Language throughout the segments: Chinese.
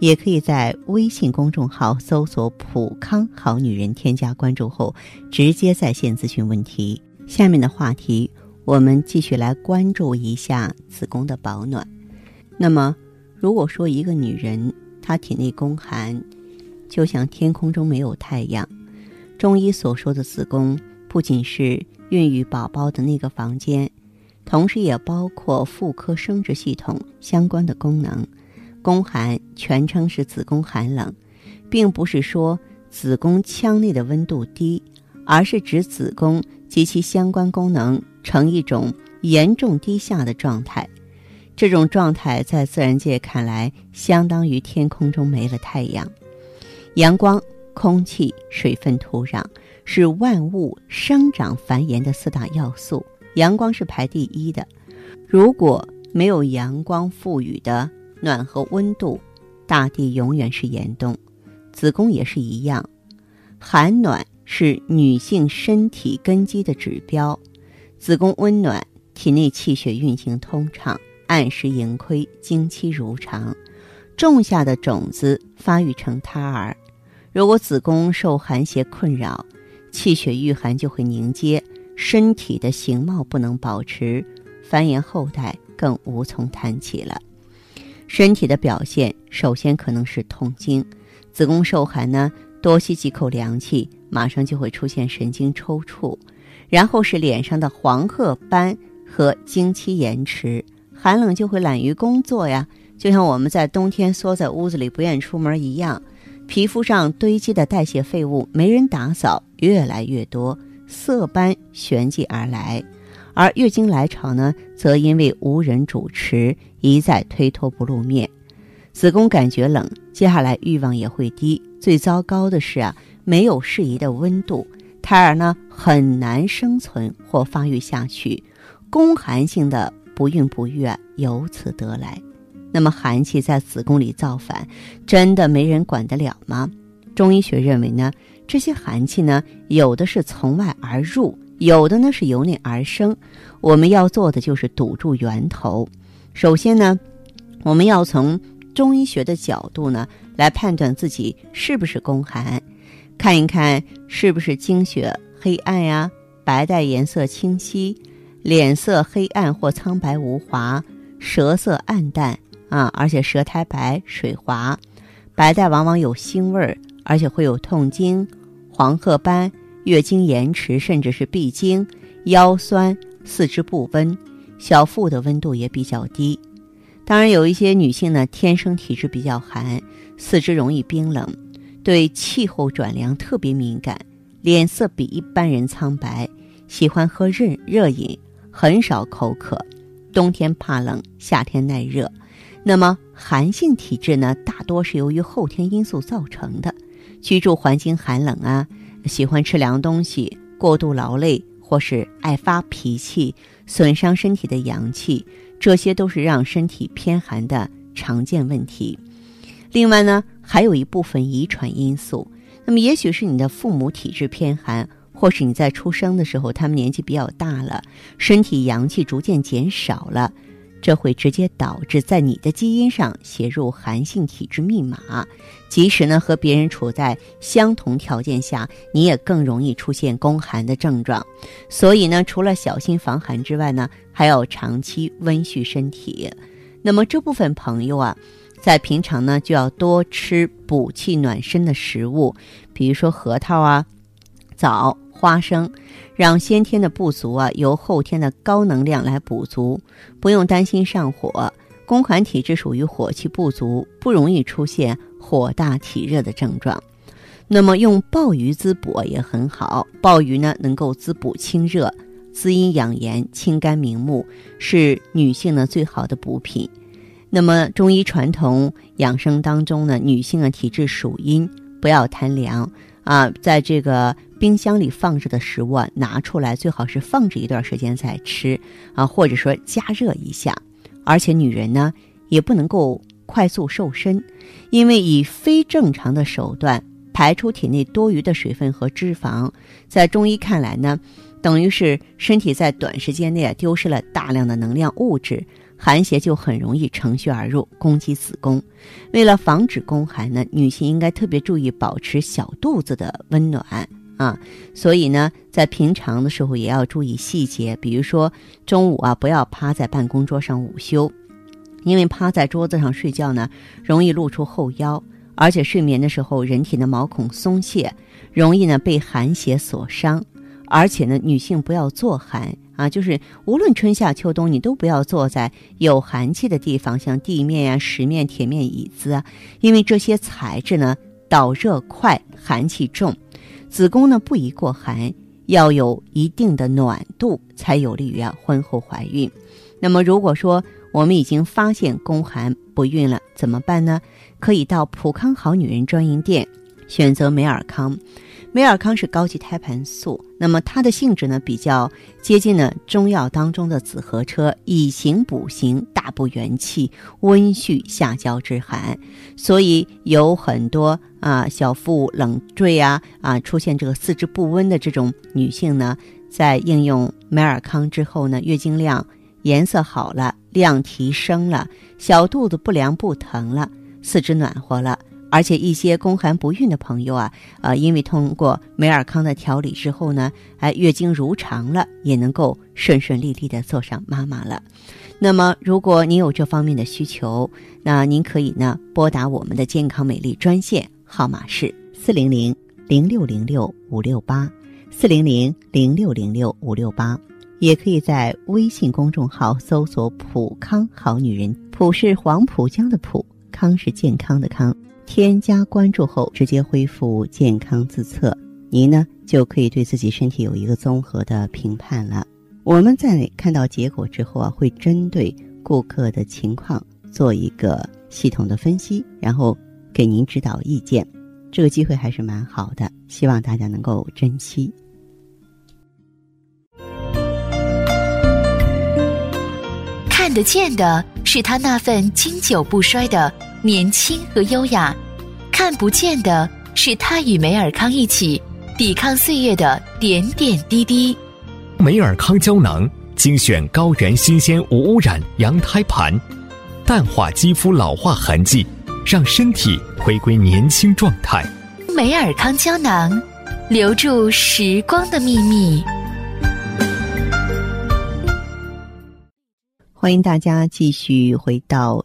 也可以在微信公众号搜索“普康好女人”，添加关注后直接在线咨询问题。下面的话题，我们继续来关注一下子宫的保暖。那么，如果说一个女人她体内宫寒，就像天空中没有太阳。中医所说的子宫，不仅是孕育宝宝的那个房间，同时也包括妇科生殖系统相关的功能。宫寒全称是子宫寒冷，并不是说子宫腔内的温度低，而是指子宫及其相关功能呈一种严重低下的状态。这种状态在自然界看来，相当于天空中没了太阳。阳光、空气、水分、土壤是万物生长繁衍的四大要素。阳光是排第一的。如果没有阳光赋予的暖和温度，大地永远是严冬。子宫也是一样，寒暖是女性身体根基的指标。子宫温暖，体内气血运行通畅，按时盈亏，经期如常，种下的种子发育成胎儿。如果子宫受寒邪困扰，气血遇寒就会凝结，身体的形貌不能保持，繁衍后代更无从谈起了。身体的表现首先可能是痛经，子宫受寒呢，多吸几口凉气，马上就会出现神经抽搐，然后是脸上的黄褐斑和经期延迟，寒冷就会懒于工作呀，就像我们在冬天缩在屋子里不愿出门一样。皮肤上堆积的代谢废物没人打扫，越来越多，色斑旋即而来；而月经来潮呢，则因为无人主持，一再推脱不露面。子宫感觉冷，接下来欲望也会低。最糟糕的是啊，没有适宜的温度，胎儿呢很难生存或发育下去，宫寒性的不孕不育啊由此得来。那么寒气在子宫里造反，真的没人管得了吗？中医学认为呢，这些寒气呢，有的是从外而入，有的呢是由内而生。我们要做的就是堵住源头。首先呢，我们要从中医学的角度呢来判断自己是不是宫寒，看一看是不是经血黑暗呀，白带颜色清晰，脸色黑暗或苍白无华，舌色暗淡。啊，而且舌苔白水滑，白带往往有腥味儿，而且会有痛经、黄褐斑、月经延迟，甚至是闭经、腰酸、四肢不温，小腹的温度也比较低。当然，有一些女性呢，天生体质比较寒，四肢容易冰冷，对气候转凉特别敏感，脸色比一般人苍白，喜欢喝热热饮，很少口渴，冬天怕冷，夏天耐热。那么寒性体质呢，大多是由于后天因素造成的，居住环境寒冷啊，喜欢吃凉东西，过度劳累，或是爱发脾气，损伤身体的阳气，这些都是让身体偏寒的常见问题。另外呢，还有一部分遗传因素，那么也许是你的父母体质偏寒，或是你在出生的时候他们年纪比较大了，身体阳气逐渐减少了。这会直接导致在你的基因上写入寒性体质密码，即使呢和别人处在相同条件下，你也更容易出现宫寒的症状。所以呢，除了小心防寒之外呢，还要长期温煦身体。那么这部分朋友啊，在平常呢就要多吃补气暖身的食物，比如说核桃啊、枣。花生，让先天的不足啊由后天的高能量来补足，不用担心上火。宫寒体质属于火气不足，不容易出现火大体热的症状。那么用鲍鱼滋补也很好，鲍鱼呢能够滋补清热、滋阴养颜、清肝明目，是女性的最好的补品。那么中医传统养生当中呢，女性的体质属阴，不要贪凉啊，在这个。冰箱里放着的食物啊，拿出来最好是放置一段时间再吃啊，或者说加热一下。而且女人呢，也不能够快速瘦身，因为以非正常的手段排出体内多余的水分和脂肪，在中医看来呢，等于是身体在短时间内啊丢失了大量的能量物质，寒邪就很容易乘虚而入，攻击子宫。为了防止宫寒呢，女性应该特别注意保持小肚子的温暖。啊，所以呢，在平常的时候也要注意细节，比如说中午啊，不要趴在办公桌上午休，因为趴在桌子上睡觉呢，容易露出后腰，而且睡眠的时候人体的毛孔松懈，容易呢被寒邪所伤，而且呢，女性不要坐寒啊，就是无论春夏秋冬，你都不要坐在有寒气的地方，像地面呀、石面、铁面椅子啊，因为这些材质呢导热快，寒气重。子宫呢不宜过寒，要有一定的暖度，才有利于啊婚后怀孕。那么如果说我们已经发现宫寒不孕了，怎么办呢？可以到普康好女人专营店，选择美尔康。美尔康是高级胎盘素，那么它的性质呢比较接近呢中药当中的紫河车，以形补形，大补元气，温煦下焦之寒。所以有很多啊小腹冷坠啊啊出现这个四肢不温的这种女性呢，在应用美尔康之后呢，月经量颜色好了，量提升了，小肚子不凉不疼了，四肢暖和了。而且一些宫寒不孕的朋友啊，呃，因为通过美尔康的调理之后呢，哎，月经如常了，也能够顺顺利利的做上妈妈了。那么，如果您有这方面的需求，那您可以呢拨打我们的健康美丽专线号码是四零零零六零六五六八四零零零六零六五六八，也可以在微信公众号搜索“普康好女人”，普是黄浦江的浦，康是健康的康。添加关注后，直接恢复健康自测，您呢就可以对自己身体有一个综合的评判了。我们在看到结果之后啊，会针对顾客的情况做一个系统的分析，然后给您指导意见。这个机会还是蛮好的，希望大家能够珍惜。看得见的是他那份经久不衰的。年轻和优雅，看不见的是他与梅尔康一起抵抗岁月的点点滴滴。梅尔康胶囊精选高原新鲜无污染羊胎盘，淡化肌肤老化痕迹，让身体回归年轻状态。梅尔康胶囊，留住时光的秘密。欢迎大家继续回到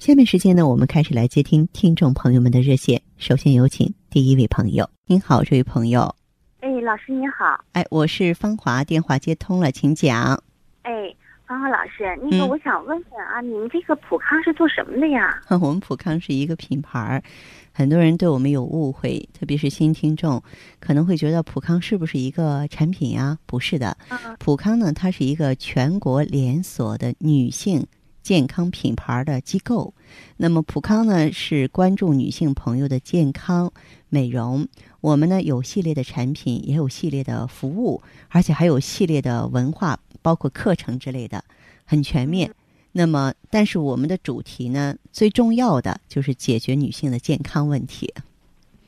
下面时间呢，我们开始来接听听众朋友们的热线。首先有请第一位朋友。您好，这位朋友。哎，老师您好。哎，我是芳华，电话接通了，请讲。哎，芳华老师，那个我想问问啊，你们这个普康是做什么的呀？我们普康是一个品牌，很多人对我们有误会，特别是新听众可能会觉得普康是不是一个产品呀？不是的，普康呢，它是一个全国连锁的女性。健康品牌的机构，那么普康呢是关注女性朋友的健康美容。我们呢有系列的产品，也有系列的服务，而且还有系列的文化，包括课程之类的，很全面。那么，但是我们的主题呢，最重要的就是解决女性的健康问题。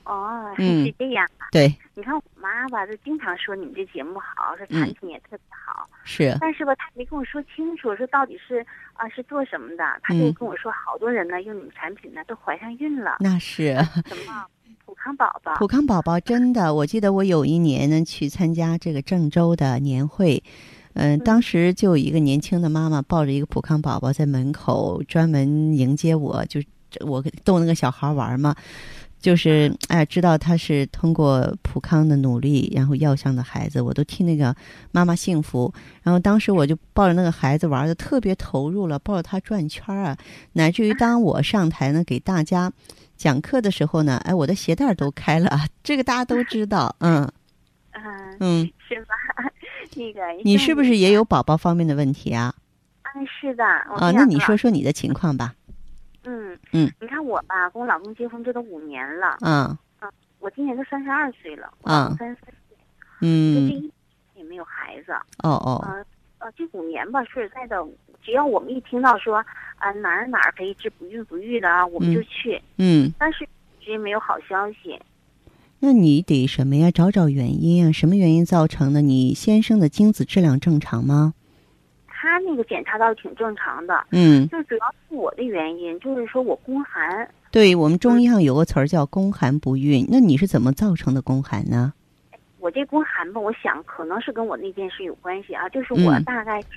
哦，是这样啊。对，你看我妈吧，就经常说你们这节目好，说产品也特别好。是。但是吧，她没跟我说清楚，说到底是啊是做什么的。她就跟我说，好多人呢用你们产品呢都怀上孕了。那是。什么？普康宝宝。普康宝宝真的，我记得我有一年呢去参加这个郑州的年会，嗯，当时就有一个年轻的妈妈抱着一个普康宝宝在门口专门迎接我，就我逗那个小孩玩嘛。就是哎，知道他是通过普康的努力，然后要上的孩子，我都替那个妈妈幸福。然后当时我就抱着那个孩子玩的特别投入了，抱着他转圈啊，乃至于当我上台呢给大家讲课的时候呢，哎，我的鞋带都开了，这个大家都知道，嗯嗯嗯，是吧？那个你是不是也有宝宝方面的问题啊？嗯，是的。啊，那你说说你的情况吧。嗯嗯，你看我吧，跟我老公结婚这都五年了。嗯嗯，我今年都三十二岁了，嗯三十三岁，嗯，就这一也没有孩子。哦哦，呃呃，这五年吧，说实在的，只要我们一听到说啊哪儿哪儿可以治不孕不育的啊，我们就去。嗯，但是一直没有好消息。那你得什么呀？找找原因啊，什么原因造成的？你先生的精子质量正常吗？他那个检查倒是挺正常的，嗯，就主要是我的原因，就是说我宫寒。对我们中医上有个词儿叫宫寒不孕，那你是怎么造成的宫寒呢？我这宫寒吧，我想可能是跟我那件事有关系啊，就是我嗯大概是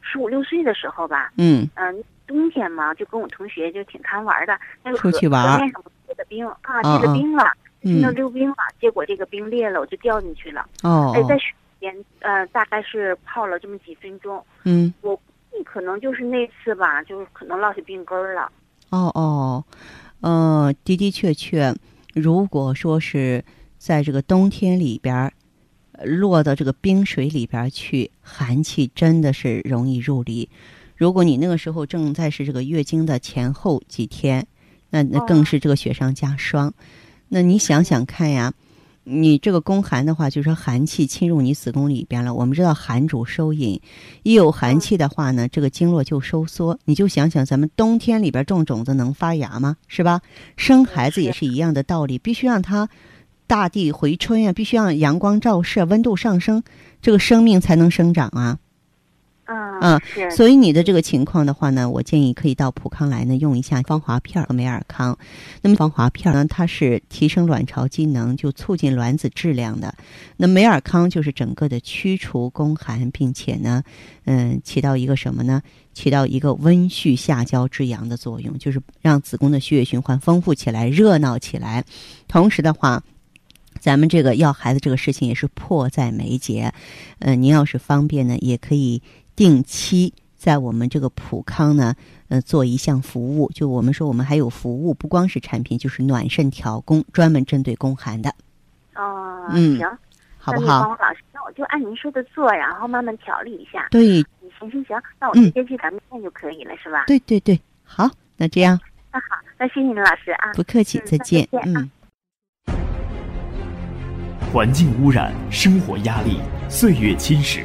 十五六岁的时候吧，嗯嗯、冬天嘛，就跟我同学就挺贪玩的，那个河出去玩河面上结的冰啊，嗯结了冰了，去那嗯溜冰了，结果这个冰裂了，我就掉进去了。哦哎，在水边呃，大概是泡了这么几分钟，嗯我估计可能就是那次吧，就是可能落下病根儿了。哦哦，呃，的的确确，如果说是在这个冬天里边落到这个冰水里边儿去，寒气真的是容易入里。如果你那个时候正在是这个月经的前后几天，那那更哦是这个雪上加霜。那你想想看呀，你这个宫寒的话，就是说寒气侵入你子宫里边了。我们知道寒主收引，一有寒气的话呢，这个经络就收缩。你就想想，咱们冬天里边种种子能发芽吗？是吧？生孩子也是一样的道理，必须让它大地回春呀，必须让阳光照射，温度上升，这个生命才能生长啊。嗯嗯是所以你的这个情况的话呢，我建议可以到普康来呢用一下芳华片和美尔康。那么芳华片呢，它是提升卵巢机能，就促进卵子质量的。那美尔康就是整个的驱除宫寒，并且呢，嗯，起到一个什么呢？起到一个温煦下焦之阳的作用，就是让子宫的血液循环丰富起来、热闹起来。同时的话，咱们这个要孩子这个事情也是迫在眉睫。呃，您要是方便呢，也可以定期在我们这个普康呢，呃，做一项服务。就我们说，我们还有服务，不光是产品，就是暖肾调宫，专门针对宫寒的，哦，嗯行，好不好？老师，那我就按您说的做，然后慢慢调理一下。对行行行，那我嗯直接去咱们店就可以了，是吧？对对对，好，那这样那好，那谢谢您老师啊。不客气，嗯再见。那再见啊嗯。环境污染、生活压力、岁月侵蚀，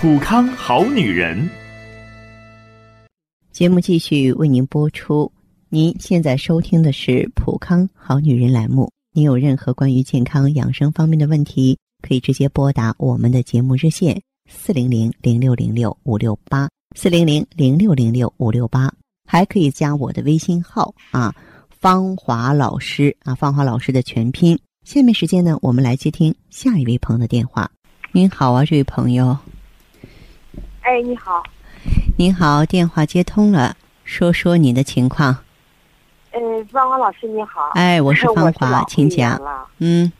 普康好女人。节目继续为您播出。您现在收听的是《普康好女人》栏目。您有任何关于健康养生方面的问题，可以直接拨打我们的节目热线四零零零六零六五六八四零零零六零六五六八，还可以加我的微信号啊，芳华老师啊，芳华老师的全拼。下面时间呢，我们来接听下一位朋友的电话。您好啊，这位朋友，哎，你好，您好，电话接通了，说说你的情况。呃，芳华老师你好。哎，我是芳华，老请讲。嗯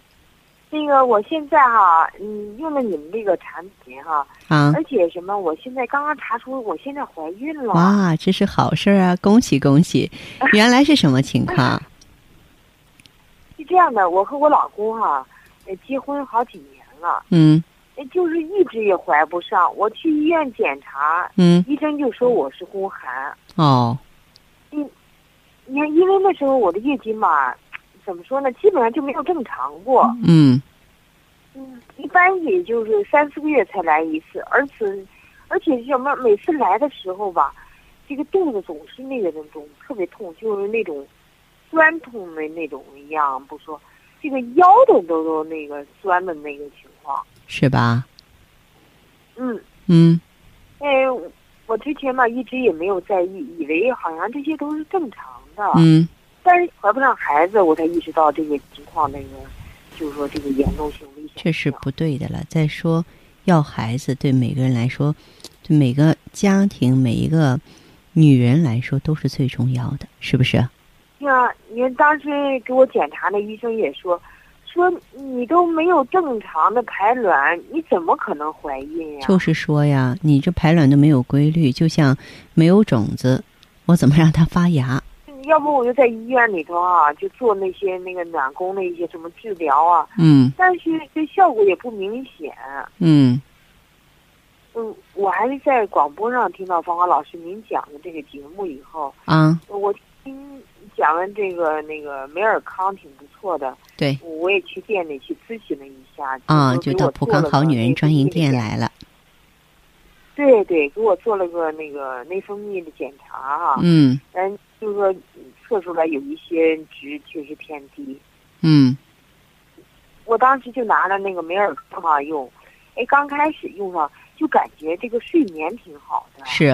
那个，我现在哈，嗯，用了你们这个产品哈，啊，而且什么，我现在刚刚查出我现在怀孕了。哇，这是好事儿啊！恭喜恭喜！原来是什么情况？是这样的，我和我老公哈，呃，结婚好几年了，嗯呃就是一直也怀不上。我去医院检查，嗯，医生就说我是宫寒。哦，你看，因为那时候我的月经嘛，怎么说呢，基本上就没有正常过。嗯嗯，一般也就是三四个月才来一次，而且而且什么，每次来的时候吧，这个肚子总是那个那种特别痛，就是那种酸痛的那种一样，不说，这个腰都都都那个酸的那个情况。是吧？嗯，嗯哎，我之前吧一直也没有在意，以为好像这些都是正常的。嗯，但是怀不上孩子，我才意识到这个情况，那个就是说这个严重性、危险。这是不对的了。再说，要孩子对每个人来说，对每个家庭、每一个女人来说都是最重要的，是不是？呀，你看当时给我检查那医生也说，说你都没有正常的排卵，你怎么可能怀孕呀？就是说呀，你这排卵都没有规律，就像没有种子，我怎么让它发芽？要不我就在医院里头啊，就做那些那个暖宫的一些什么治疗啊，嗯但是这效果也不明显。嗯嗯，我还是在广播上听到芳华老师您讲的这个节目以后，啊，我听讲完这个那个美尔康挺不错的，对我也去店里去咨询了一下。啊，就就到普康好女人专营店。来了。对对，给我做了个那个内分泌的检查啊，嗯但就是说测出来有一些值确实偏低。嗯我当时就拿了那个美尔康啊用，哎，刚开始用上就感觉这个睡眠挺好的。是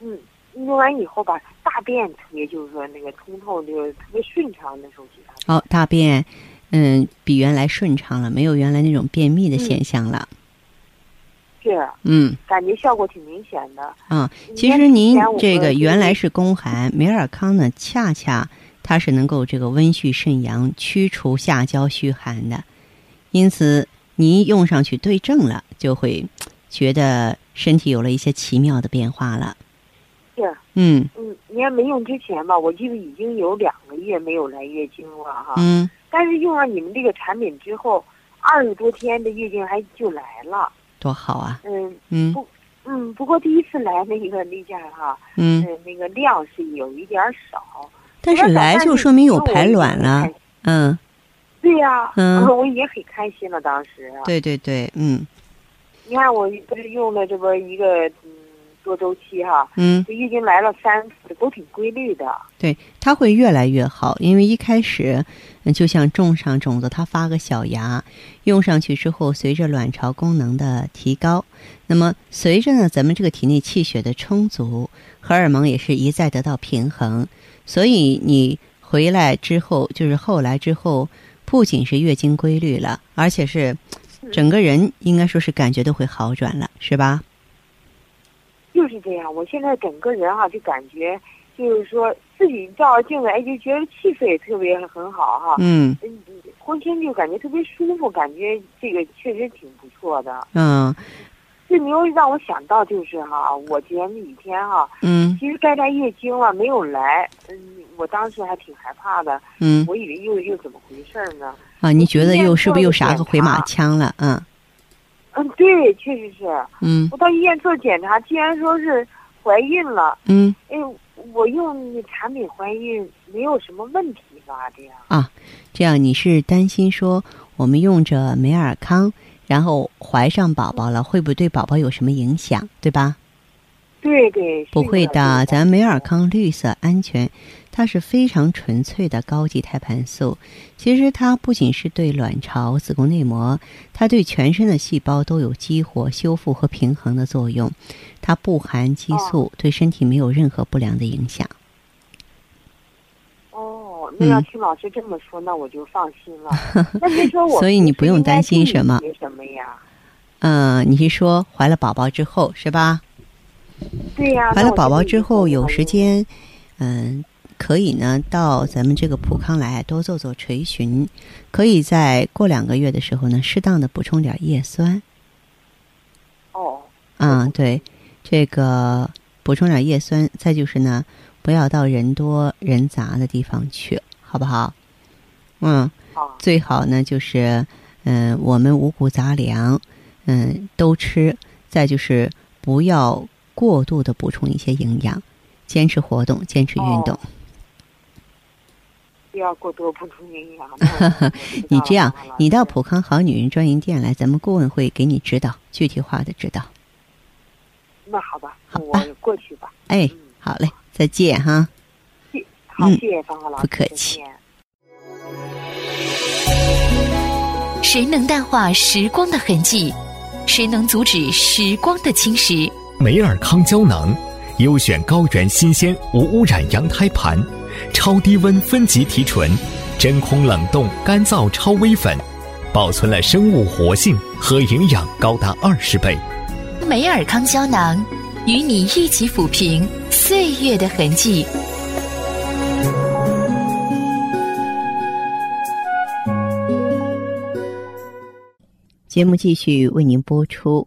嗯，用完以后吧，大便特别就是说那个通透，就是特别顺畅那时候觉得。哦，大便嗯比原来顺畅了，没有原来那种便秘的现象了。是，嗯感觉效果挺明显的。啊，你其实您这个原来是宫寒，美尔康呢，恰恰它是能够这个温煦肾阳、驱除下焦虚寒的，因此您用上去对症了，就会觉得身体有了一些奇妙的变化了。是，嗯嗯，你看没用之前吧，我记得已经有两个月没有来月经了哈。嗯，但是用上你们这个产品之后，二十多天的月经还就来了。多好啊！嗯嗯不嗯，不过第一次来那个例假哈，嗯，嗯，那个量是有一点儿少。但是来就说明有排卵了。嗯，对呀、嗯 我已经很开心了，当时。对对对，嗯你看我不是用了这不一个嗯多周期哈，嗯，这月经来了三次，都挺规律的。对，它会越来越好，因为一开始，嗯，就像种上种子，它发个小芽，用上去之后，随着卵巢功能的提高，那么随着呢，咱们这个体内气血的充足，荷尔蒙也是一再得到平衡，所以你回来之后，就是后来之后，不仅是月经规律了，而且是整个人应该说是感觉都会好转了，是吧？就是这样，我现在整个人哈、就感觉，就是说自己照着镜子，哎，就觉得气色也特别很好哈、嗯嗯，浑身就感觉特别舒服，感觉这个确实挺不错的。嗯这你又让我想到就是哈、我前几天哈、嗯其实该来月经了，没有来，嗯，我当时还挺害怕的，嗯我以为又又怎么回事呢？啊，你觉得又是不是又啥个回马枪了？嗯嗯，对，确实是。嗯我到医院做检查，既然说是怀孕了，嗯。哎，我用你产品怀孕没有什么问题吧？这样。啊这样你是担心说我们用着美尔康，然后怀上宝宝了，会不会对宝宝有什么影响，对吧？对对，不会的的，，咱美尔康绿色安全，它是非常纯粹的高级胎盘素。其实它不仅是对卵巢、子宫内膜，它对全身的细胞都有激活、修复和平衡的作用。它不含激素，对身体没有任何不良的影响。哦，那要嗯听老师这么说，那我就放心了。那您说我所以你不用担心什么？嗯，你是说怀了宝宝之后是吧？对呀、怀了宝宝之后有时间，嗯，可以呢到咱们这个普康来多做做垂询，可以在过两个月的时候呢，适当的补充点叶酸。哦，啊，对，这个补充点叶酸，再就是呢，不要到人多人杂的地方去，好不好？嗯，好，最好呢就是，嗯、我们五谷杂粮，嗯，都吃。再就是不要过度的补充一些营养，坚持活动，坚持运动。哦不要过多补充营养。你这样你到普康好女人专营店来，咱们顾问会给你指导，具体化的指导。那好吧，好吧我过去吧。哎嗯，好嘞，再见哈。谢好，嗯谢谢方华老师，不客气谁能淡化时光的痕迹？谁能阻止时光的侵蚀？美尔康胶囊，优选高原新鲜无污染羊胎盘，超低温分级提纯，真空冷冻干燥超微粉，保存了生物活性和营养高达二十倍。美尔康胶囊，与你一起抚平岁月的痕迹。节目继续为您播出。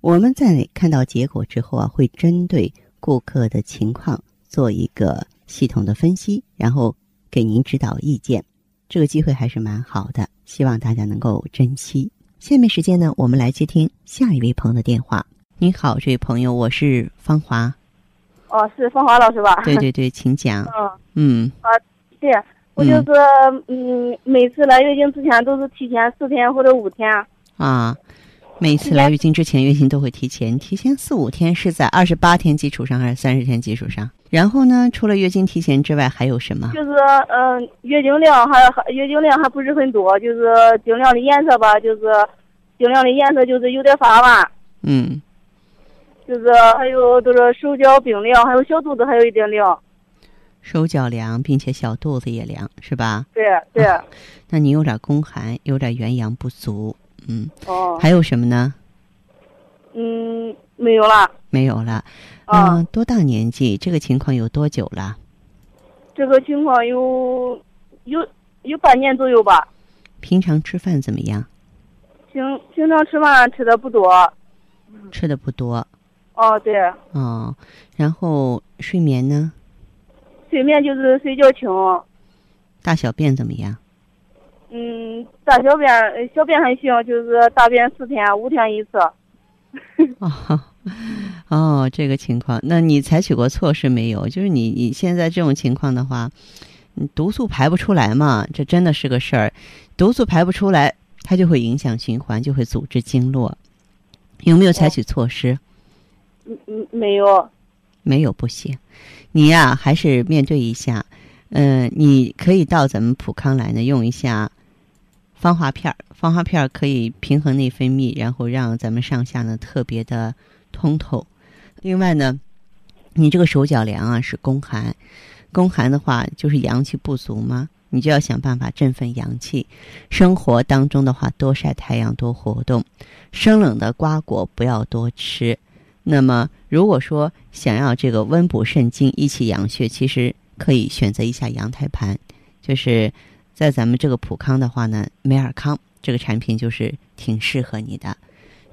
我们在看到结果之后啊，会针对顾客的情况做一个系统的分析，然后给您指导意见。这个机会还是蛮好的，希望大家能够珍惜。下面时间呢，我们来接听下一位朋友的电话。你好，这位朋友，我是芳华。哦，是芳华老师吧？对对对，请讲。嗯嗯啊，对，我就是嗯，每次来月经之前都是提前四天或者五天。啊，每次来月经之前，月经都会提前，提前四五天是在二十八天基础上还是三十天基础上？然后呢，除了月经提前之外，还有什么？就是嗯、月经量还还月经量还不是很多，就是经量的颜色吧，就是经量的颜色就是有点发暗，嗯，就是还有就是手脚冰凉，还有小肚子还有一点凉。手脚凉，并且小肚子也凉，是吧？对对，那你有点宫寒，有点元阳不足，嗯，哦，还有什么呢？嗯，没有了。没有了。啊嗯，多大年纪？这个情况有多久了？这个情况有有有半年左右吧。平常吃饭怎么样？平平常吃饭吃的不多。吃的不多哦，对，哦。然后睡眠呢？睡眠就是睡觉轻。大小便怎么样？嗯，大小便呃小便还行，就是大便四天五天一次。哦，哦，这个情况，那你采取过措施没有？就是你你现在这种情况的话，你毒素排不出来嘛，这真的是个事儿。毒素排不出来，它就会影响循环，就会阻滞经络。有没有采取措施？嗯嗯，没有。没有不行，你呀、还是面对一下。嗯、你可以到咱们普康来呢，用一下芳华片儿。芳华片儿可以平衡内分泌，然后让咱们上下呢特别的通透。另外呢，你这个手脚凉啊是宫寒，宫寒的话就是阳气不足嘛，你就要想办法振奋阳气。生活当中的话，多晒太阳，多活动。生冷的瓜果不要多吃。那么，如果说想要这个温补肾精、益气养血，其实可以选择一下羊胎盘。就是在咱们这个普康的话呢，美尔康这个产品就是挺适合你的。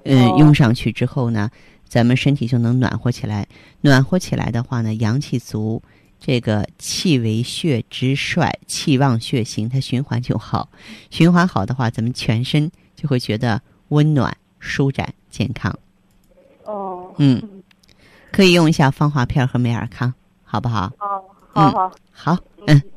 嗯，哦用上去之后呢，咱们身体就能暖和起来。暖和起来的话呢，阳气足，这个气为血之帅，气旺血行，它循环就好。循环好的话，咱们全身就会觉得温暖、舒展、健康。哦。嗯，可以用一下芳华片和美尔康，好不好？哦，好好。好，嗯，